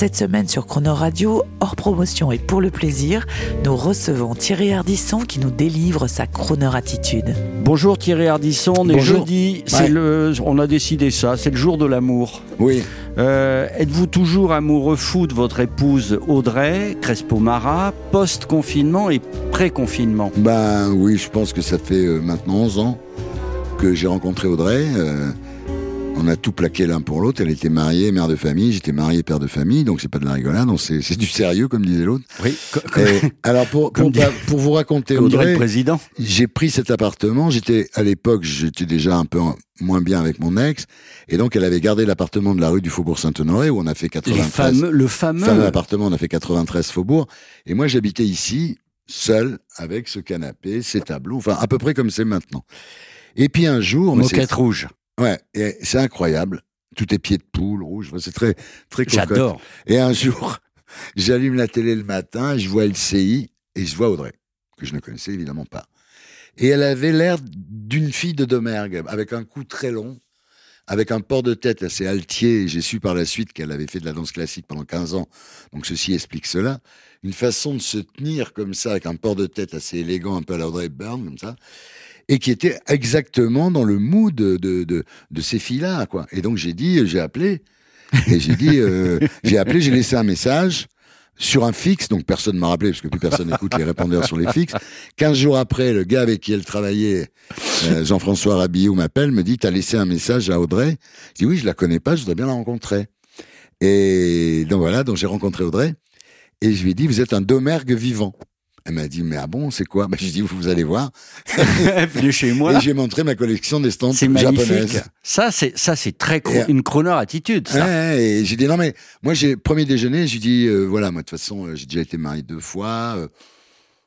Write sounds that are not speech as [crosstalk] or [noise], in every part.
Cette semaine sur Croner Radio, hors promotion et pour le plaisir, nous recevons Thierry Ardisson qui nous délivre sa Croner attitude. Bonjour Thierry Ardisson, on est Bonjour. jeudi, le, on a décidé ça, c'est le jour de l'amour. Oui, Euh, Êtes-vous toujours amoureux fou de votre épouse Audrey Crespo-Mara, post-confinement et pré-confinement? Ben oui, je pense que ça fait euh, maintenant 11 ans que j'ai rencontré Audrey. euh, on a tout plaqué l'un pour l'autre. Elle était mariée, mère de famille, j'étais marié, père de famille, donc c'est pas de la rigolade, c'est c'est du sérieux, comme disait l'autre. Oui, Et Alors pour, [laughs] pour, dit- pour vous raconter comme dirait le Audrey, président. j'ai pris cet appartement. J'étais à l'époque, j'étais déjà un peu moins bien avec mon ex, et donc elle avait gardé l'appartement de la rue du Faubourg Saint-Honoré où on a fait Les 93 fameux, le fameux, fameux appartement, on a fait 93 Faubourg. Et moi, j'habitais ici, seul, avec ce canapé, ces tableaux, enfin, à peu près comme c'est maintenant. Et puis un jour, moquette rouge. Ouais, et c'est incroyable. Tout est pieds de poule, rouge, c'est très, très. J'adore. Et un jour, [laughs] j'allume la télé le matin, je vois LCI, et je vois Audrey, que je ne connaissais évidemment pas. Et elle avait l'air d'une fille de Domergue, avec un cou très long, avec un port de tête assez altier. J'ai su par la suite qu'elle avait fait de la danse classique pendant 15 ans, donc ceci explique cela. Une façon de se tenir comme ça, avec un port de tête assez élégant, un peu à la Audrey Hepburn, comme ça, et qui était exactement dans le mood de, de, de, de ces filles-là, quoi. Et donc j'ai dit, j'ai appelé, et j'ai dit, euh, [laughs] j'ai appelé, j'ai laissé un message sur un fixe, donc personne ne m'a rappelé, parce que plus personne n'écoute les répondeurs sur les fixes. 15 jours après, le gars avec qui elle travaillait, euh, Jean-François Rabillot, m'appelle, me dit, t'as laissé un message à Audrey Je dis, oui, je la connais pas, je voudrais bien la rencontrer. Et donc voilà, donc j'ai rencontré Audrey, et je lui ai dit, vous êtes un domergue vivant. Elle m'a dit, mais ah bon, c'est quoi? Bah, J'ai dit, vous allez voir. [laughs] Venez chez moi. Et j'ai montré ma collection d'estampes japonaises. Ça, c'est ça, c'est très cro- Et- une Crooner attitude. Ça. Ouais, et j'ai dit non mais moi j'ai premier déjeuner, j'ai dit euh, voilà moi de toute façon euh, j'ai déjà été marié deux fois, euh,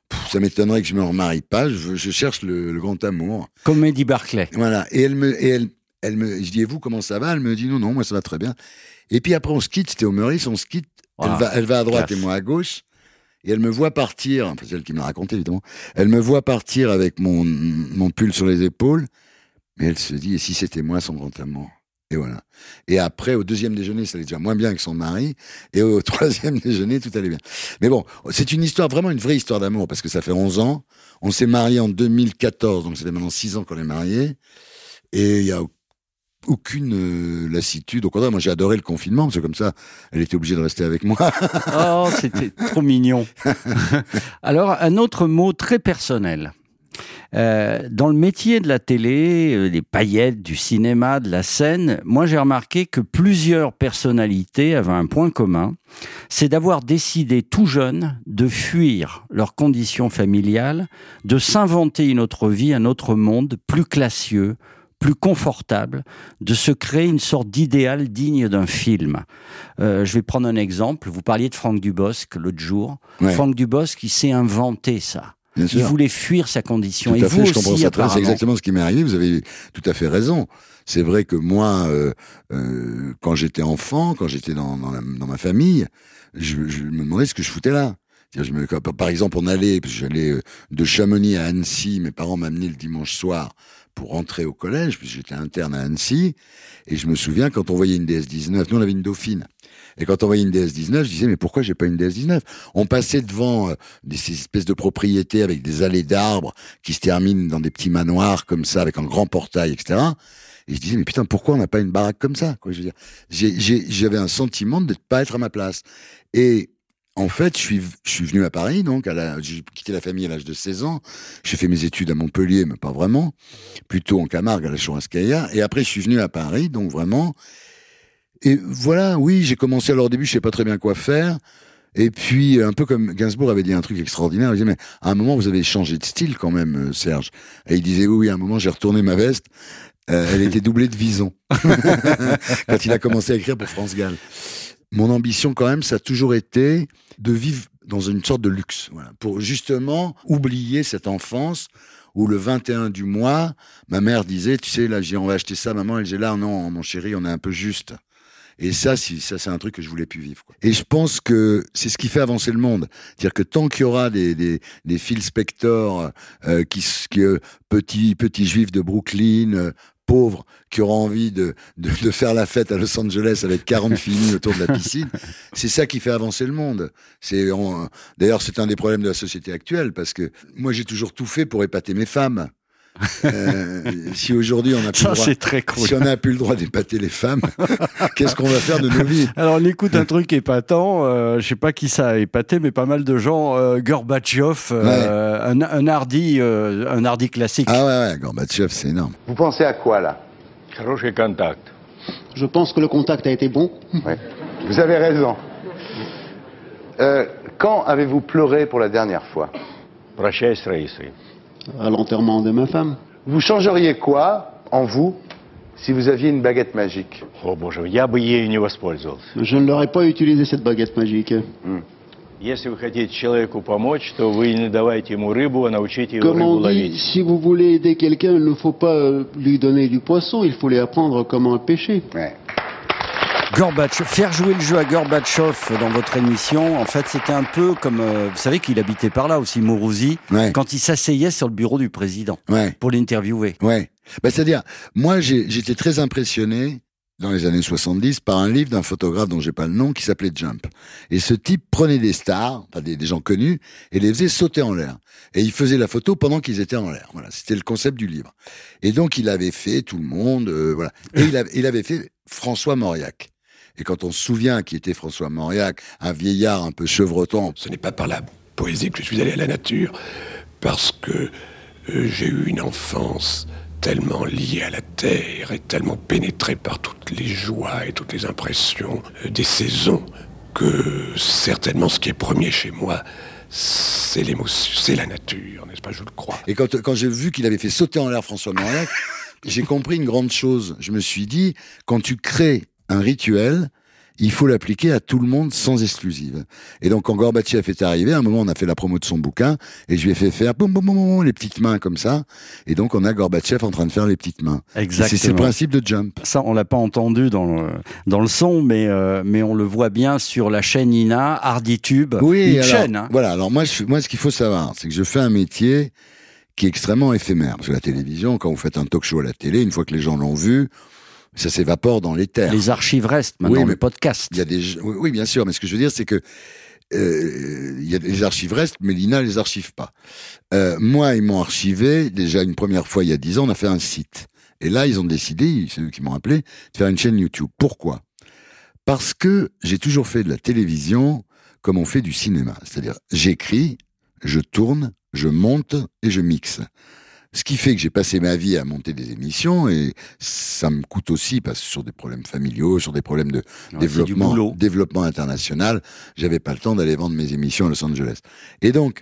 pff, ça m'étonnerait que je me remarie pas, je, cherche le, le grand amour. Comédie Barclay. Voilà et elle me et elle elle me je dis et vous comment ça va? Elle me dit non non moi ça va très bien. Et puis après on se quitte, c'était au Meurice, on se quitte, elle va elle va à droite Classe. et moi à gauche. Et elle me voit partir, enfin c'est elle qui me raconté évidemment. Elle me voit partir avec mon mon pull sur les épaules, mais elle se dit et si c'était moi son grand amour et voilà. Et après, au deuxième déjeuner, ça allait déjà moins bien que son mari. Et au [laughs] troisième déjeuner, tout allait bien. Mais bon, c'est une histoire, vraiment une vraie histoire d'amour, parce que ça fait 11 ans. On s'est mariés en 2014, donc ça fait maintenant 6 ans qu'on est mariés. Et il y a aucune euh, lassitude. Au contraire, moi j'ai adoré le confinement, parce que comme ça, elle était obligée de rester avec moi. [laughs] Oh, c'était trop mignon. [laughs] Alors, un autre mot très personnel. Euh, dans le métier de la télé, euh, des paillettes, du cinéma, de la scène, moi j'ai remarqué que plusieurs personnalités avaient un point commun, c'est d'avoir décidé tout jeune de fuir leurs conditions familiales, de s'inventer une autre vie, un autre monde plus classieux, plus confortable, de se créer une sorte d'idéal digne d'un film. Euh, je vais prendre un exemple. Vous parliez de Franck Dubosc l'autre jour. Ouais. Franck Dubosc, il s'est inventé ça. Bien Il sûr. voulait fuir sa condition. Tout Et à vous fait, je comprends aussi, ça. C'est exactement ce qui m'est arrivé. Vous avez tout à fait raison. C'est vrai que moi, euh, euh, quand j'étais enfant, quand j'étais dans, dans, la- dans ma famille, je, je me demandais ce que je foutais là. Je me, par exemple, on allait, j'allais de Chamonix à Annecy, mes parents m'amenaient le dimanche soir pour rentrer au collège, puisque j'étais interne à Annecy, et je me souviens quand on voyait une DS-19, nous on avait une Dauphine, et quand on voyait une DS-19, je disais mais pourquoi j'ai pas une DS-19 On passait devant euh, des ces espèces de propriétés avec des allées d'arbres qui se terminent dans des petits manoirs comme ça, avec un grand portail, etc. Et je disais mais putain pourquoi on n'a pas une baraque comme ça? J'avais un sentiment de ne pas être à ma place. Et en fait, je suis, je venu à Paris, donc à j'ai quitté la famille à l'âge de 16 ans. J'ai fait mes études à Montpellier, mais pas vraiment. Plutôt en Camargue, à la Chourinskaya. Et après, je suis venu à Paris, donc vraiment. Et voilà, oui, j'ai commencé alors au début, je sais pas très bien quoi faire. Et puis, un peu comme Gainsbourg avait dit un truc extraordinaire, il disait, mais à un moment, vous avez changé de style quand même, euh, Serge. Et il disait, oui, oui, à un moment, j'ai retourné ma veste. Euh, elle était doublée de vison. [laughs] quand il a commencé à écrire pour France Gall. Mon ambition, quand même, ça a toujours été de vivre dans une sorte de luxe, voilà, pour justement oublier cette enfance où le 21 du mois, ma mère disait, tu sais, là, on va acheter ça, maman, elle disait, là, non, mon chéri, on est un peu juste. Et ça, si, ça, c'est un truc que je voulais plus vivre. Et je pense que c'est ce qui fait avancer le monde. C'est-à-dire que tant qu'il y aura des, des, des Phil Spector, euh, qui, qui euh, petits, petits juifs de Brooklyn, euh, pauvres, qui auront envie de, de, de faire la fête à Los Angeles avec 40 [laughs] filles autour de la piscine, c'est ça qui fait avancer le monde. C'est, d'ailleurs, c'est un des problèmes de la société actuelle, parce que moi, j'ai toujours tout fait pour épater mes femmes. Euh, si aujourd'hui on a plus droit, si on n'a plus le droit d'épater les femmes, [laughs] qu'est-ce qu'on va faire de nos vies? Alors on écoute un truc épatant. Euh, je sais pas qui ça a épaté, mais pas mal de gens. Euh, Gorbatchev, euh, un, hardi, euh, un hardi classique. Ah ouais, ouais Gorbatchev, c'est énorme. Vous pensez à quoi là? Contact. Je pense que le contact a été bon. Vous avez raison. quand avez-vous pleuré pour la dernière fois? À l'enterrement de ma femme. Vous changeriez quoi en vous si vous aviez une baguette magique О боже, я бы ею не воспользовался. Je ne l'aurais pas utilisé cette baguette magique. Если вы хотите человеку помочь, то вы не давайте ему рыбу, а научите его Comme рыбу on dit, ловить. si vous voulez aider quelqu'un, il ne faut pas euh, lui donner du poisson, il faut lui apprendre comment le pêcher. Ouais. Gorbatchev, faire jouer le jeu à Gorbatchev dans votre émission, en fait, c'était un peu comme, euh, vous savez qu'il habitait par là aussi, Mourouzi, Ouais, quand il s'asseyait sur le bureau du président ouais, pour l'interviewer. ouais. Bah, c'est-à-dire, moi, j'étais très impressionné dans les années 70 par un livre d'un photographe dont j'ai pas le nom qui s'appelait Jump. Et ce type prenait des stars, enfin des, des gens connus, et les faisait sauter en l'air. Et il faisait la photo pendant qu'ils étaient en l'air. Voilà, c'était le concept du livre. Et donc, il avait fait tout le monde, euh, voilà. Et il avait, il avait fait François Mauriac. Et quand on se souvient qui était François Mauriac, un vieillard un peu chevrotant, Ce n'est pas par la poésie que je suis allé à la nature, parce que euh, j'ai eu une enfance tellement liée à la terre et tellement pénétrée par toutes les joies et toutes les impressions euh, des saisons, que certainement ce qui est premier chez moi, c'est l'émotion, c'est la nature, n'est-ce pas, je le crois. Et quand, quand j'ai vu qu'il avait fait sauter en l'air François Mauriac, j'ai compris une grande chose. Je me suis dit, quand tu crées un rituel, il faut l'appliquer à tout le monde sans exclusive. Et donc, quand Gorbatchev est arrivé, à un moment, on a fait la promo de son bouquin, et je lui ai fait faire boum, boum, boum, boum, les petites mains comme ça. Et donc, on a Gorbatchev en train de faire les petites mains. C'est c'est le Exactement. principe de Jump. Ça, on l'a pas entendu dans le, dans le son, mais, euh, mais on le voit bien sur la chaîne Ina, HardyTube. Oui, une alors, chaîne. hein. Voilà, alors moi, je, moi ce qu'il faut savoir, c'est que je fais un métier qui est extrêmement éphémère. Parce que la télévision, quand vous faites un talk show à la télé, une fois que les gens l'ont vu, ça s'évapore dans l'éther. Les archives restent maintenant, Oui, le mais podcast. Il y a des, oui, oui, bien sûr, mais ce que je veux dire, c'est que euh, il y a les archives restent, mais l'INA les archive pas. Euh, moi, ils m'ont archivé déjà une première fois il y a dix ans. On a fait un site, et là, ils ont décidé, c'est eux qui m'ont appelé, de faire une chaîne YouTube. Pourquoi? Parce que j'ai toujours fait de la télévision comme on fait du cinéma, c'est-à-dire j'écris, je tourne, je monte et je mixe. Ce qui fait que j'ai passé ma vie à monter des émissions et ça me coûte aussi parce que sur des problèmes familiaux, sur des problèmes de Ouais, développement, développement international, j'avais pas le temps d'aller vendre mes émissions à Los Angeles. Et donc,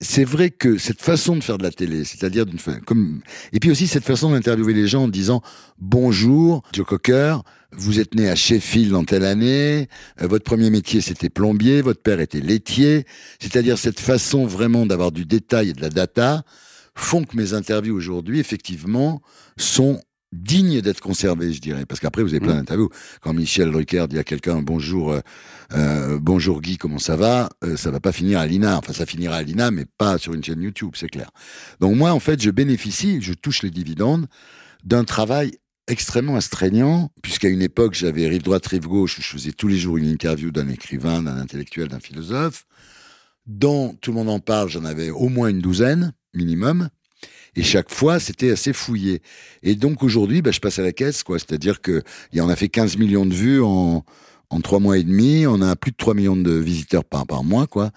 c'est vrai que cette façon de faire de la télé, c'est-à-dire d'une comme et puis aussi cette façon d'interviewer les gens en disant bonjour Joe Cocker, vous êtes né à Sheffield en telle année, euh, votre premier métier c'était plombier, votre père était laitier, c'est-à-dire cette façon vraiment d'avoir du détail et de la data font que mes interviews aujourd'hui effectivement sont dignes d'être conservées, je dirais, parce qu'après vous avez plein d'interviews. Quand Michel Drucker dit à quelqu'un bonjour, euh, euh, bonjour Guy, comment ça va? Euh, Ça va pas finir à l'INA. Enfin, ça finira à l'INA, mais pas sur une chaîne YouTube, c'est clair. Donc moi, en fait, je bénéficie, je touche les dividendes d'un travail extrêmement astreignant, puisqu'à une époque, j'avais rive droite, rive gauche, où je faisais tous les jours une interview d'un écrivain, d'un intellectuel, d'un philosophe. Dans Tout le monde en parle, j'en avais au moins une douzaine, minimum. Et chaque fois, c'était assez fouillé. Et donc aujourd'hui, bah, je passe à la caisse, quoi. C'est-à-dire que il en a fait 15 millions de vues en, en trois mois et demi. On a plus de 3 millions de visiteurs par, par mois, quoi.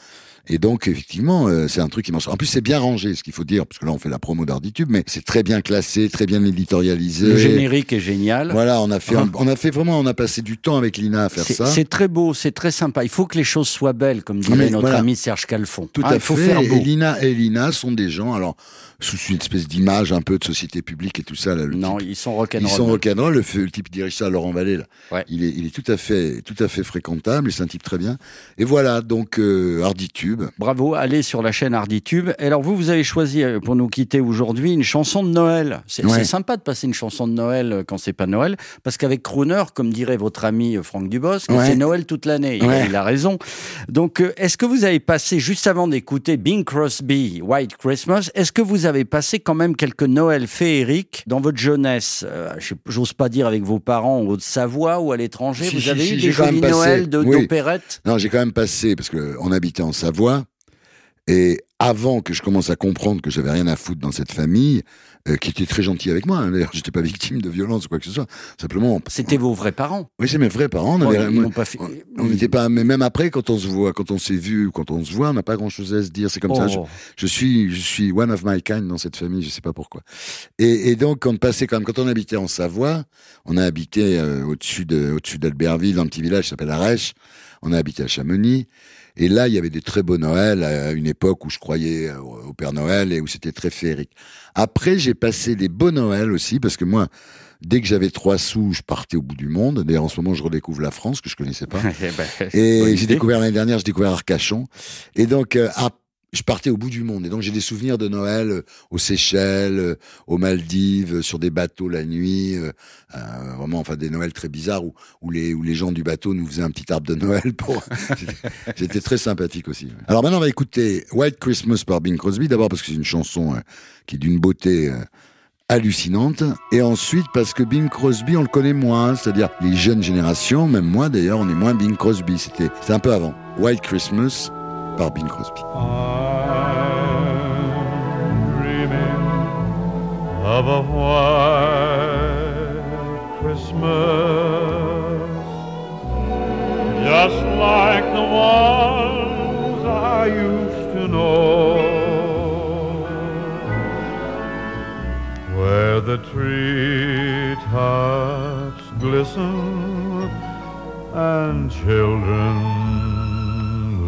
Et donc, effectivement, euh, c'est un truc qui marche. En plus, c'est bien rangé, ce qu'il faut dire, parce que là, on fait la promo d'Arditube, mais c'est très bien classé, très bien éditorialisé. Le générique est génial. Voilà, on a fait, un- on a fait vraiment, on a passé du temps avec Lina à faire ça. c'est très beau, c'est très sympa. Il faut que les choses soient belles, comme dirait Mais notre voilà. ami Serge Calfon. Tout Ah, à il faut fait. faire beau. Et Lina et Lina sont des gens, alors, sous une espèce d'image un peu de société publique et tout ça. Là, le Non, type- ils sont ils rock'n'roll. sont rock'n'roll. Le, type dirige ça, Laurent Vallée, là, Ouais. il, est, il est tout à fait, tout à fait fréquentable. C'est un type très bien. Et voilà, donc euh, Bravo, allez sur la chaîne Harditube. Et alors vous, vous avez choisi euh, pour nous quitter aujourd'hui une chanson de Noël. C'est Ouais. sympa de passer une chanson de Noël euh, quand c'est pas Noël, parce qu'avec Crooner, comme dirait votre ami euh, Franck Dubosc, Ouais. c'est Noël toute l'année. Il, a- Ouais. il a raison. Donc, est-ce que vous avez passé juste avant d'écouter Bing Crosby, White Christmas, est-ce que vous avez passé quand même quelques Noëls féeriques dans votre jeunesse? Euh, je- J'ose pas dire avec vos parents en Haute-Savoie ou à l'étranger. Si, vous si, avez si, eu des jolis. Noëls de- Oui. d'opérette Non, j'ai quand même passé, parce que on habitait en Savoie, et avant que je commence à comprendre que j'avais rien à foutre dans cette famille, euh, qui était très gentille avec moi, hein, d'ailleurs, j'étais pas victime de violence ou quoi que ce soit, simplement... C'était vos vrais parents. Oui, c'est mes vrais parents. On Oh, ils n'ont pas fait- on- on n'était pas, mais même après, quand on se voit, quand on s'est vu, quand on se voit, on n'a pas grand chose à se dire. C'est comme ça. Je, Oh. je suis, je suis one of my kind dans cette famille. Je sais pas pourquoi. Et, et donc, on passait quand même, quand on habitait en Savoie, on a habité euh, au-dessus de, au-dessus d'Albertville, dans un petit village qui s'appelle Arèche. On a habité à Chamonix. Et là, il y avait des très beaux Noëls à une époque où je croyais euh, au Père Noël et où c'était très féerique. Après, j'ai passé des beaux Noëls aussi parce que moi, dès que j'avais trois sous, je partais au bout du monde. D'ailleurs, en ce moment, je redécouvre la France que je connaissais pas. [laughs] Eh ben, Et j'ai découvert l'année dernière, j'ai découvert Arcachon. Et donc, euh, je partais au bout du monde. Et donc, j'ai des souvenirs de Noël euh, aux Seychelles, euh, aux Maldives, euh, sur des bateaux la nuit. vraiment, enfin, des Noëls très bizarres où, les, gens du bateau nous faisaient un petit arbre de Noël. [laughs] pour. C'était très sympathique aussi. Alors maintenant, on va écouter White Christmas par Bing Crosby. D'abord parce que c'est une chanson qui est d'une beauté hallucinante. Et ensuite parce que Bing Crosby, on le connaît moins. C'est-à-dire les jeunes générations, même moi d'ailleurs, on est moins Bing Crosby. C'était un peu avant. White Christmas par Bing Crosby. dreaming of a white Christmas, just like the ones I used to know, where the treetops glisten and children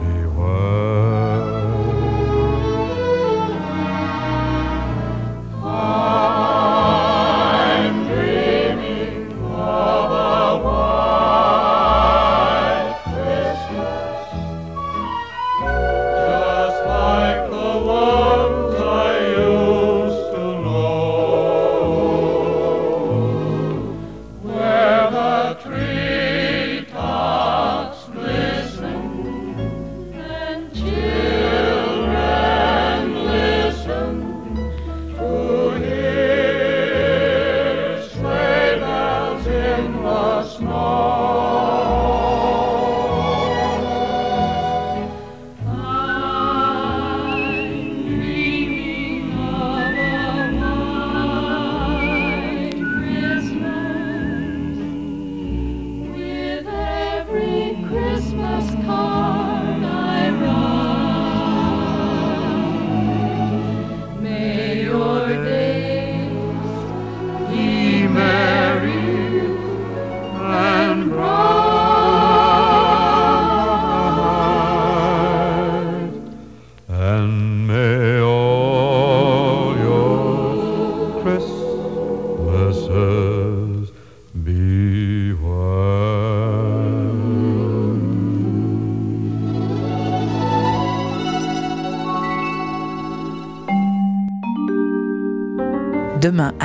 be I'm dreaming of a white Christmas, just like the ones I used to know, where the treetops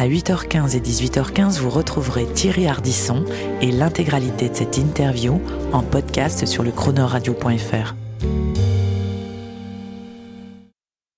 à 8h15 et 18h15, vous retrouverez Thierry Ardisson et l'intégralité de cette interview en podcast sur le chronoradio.fr.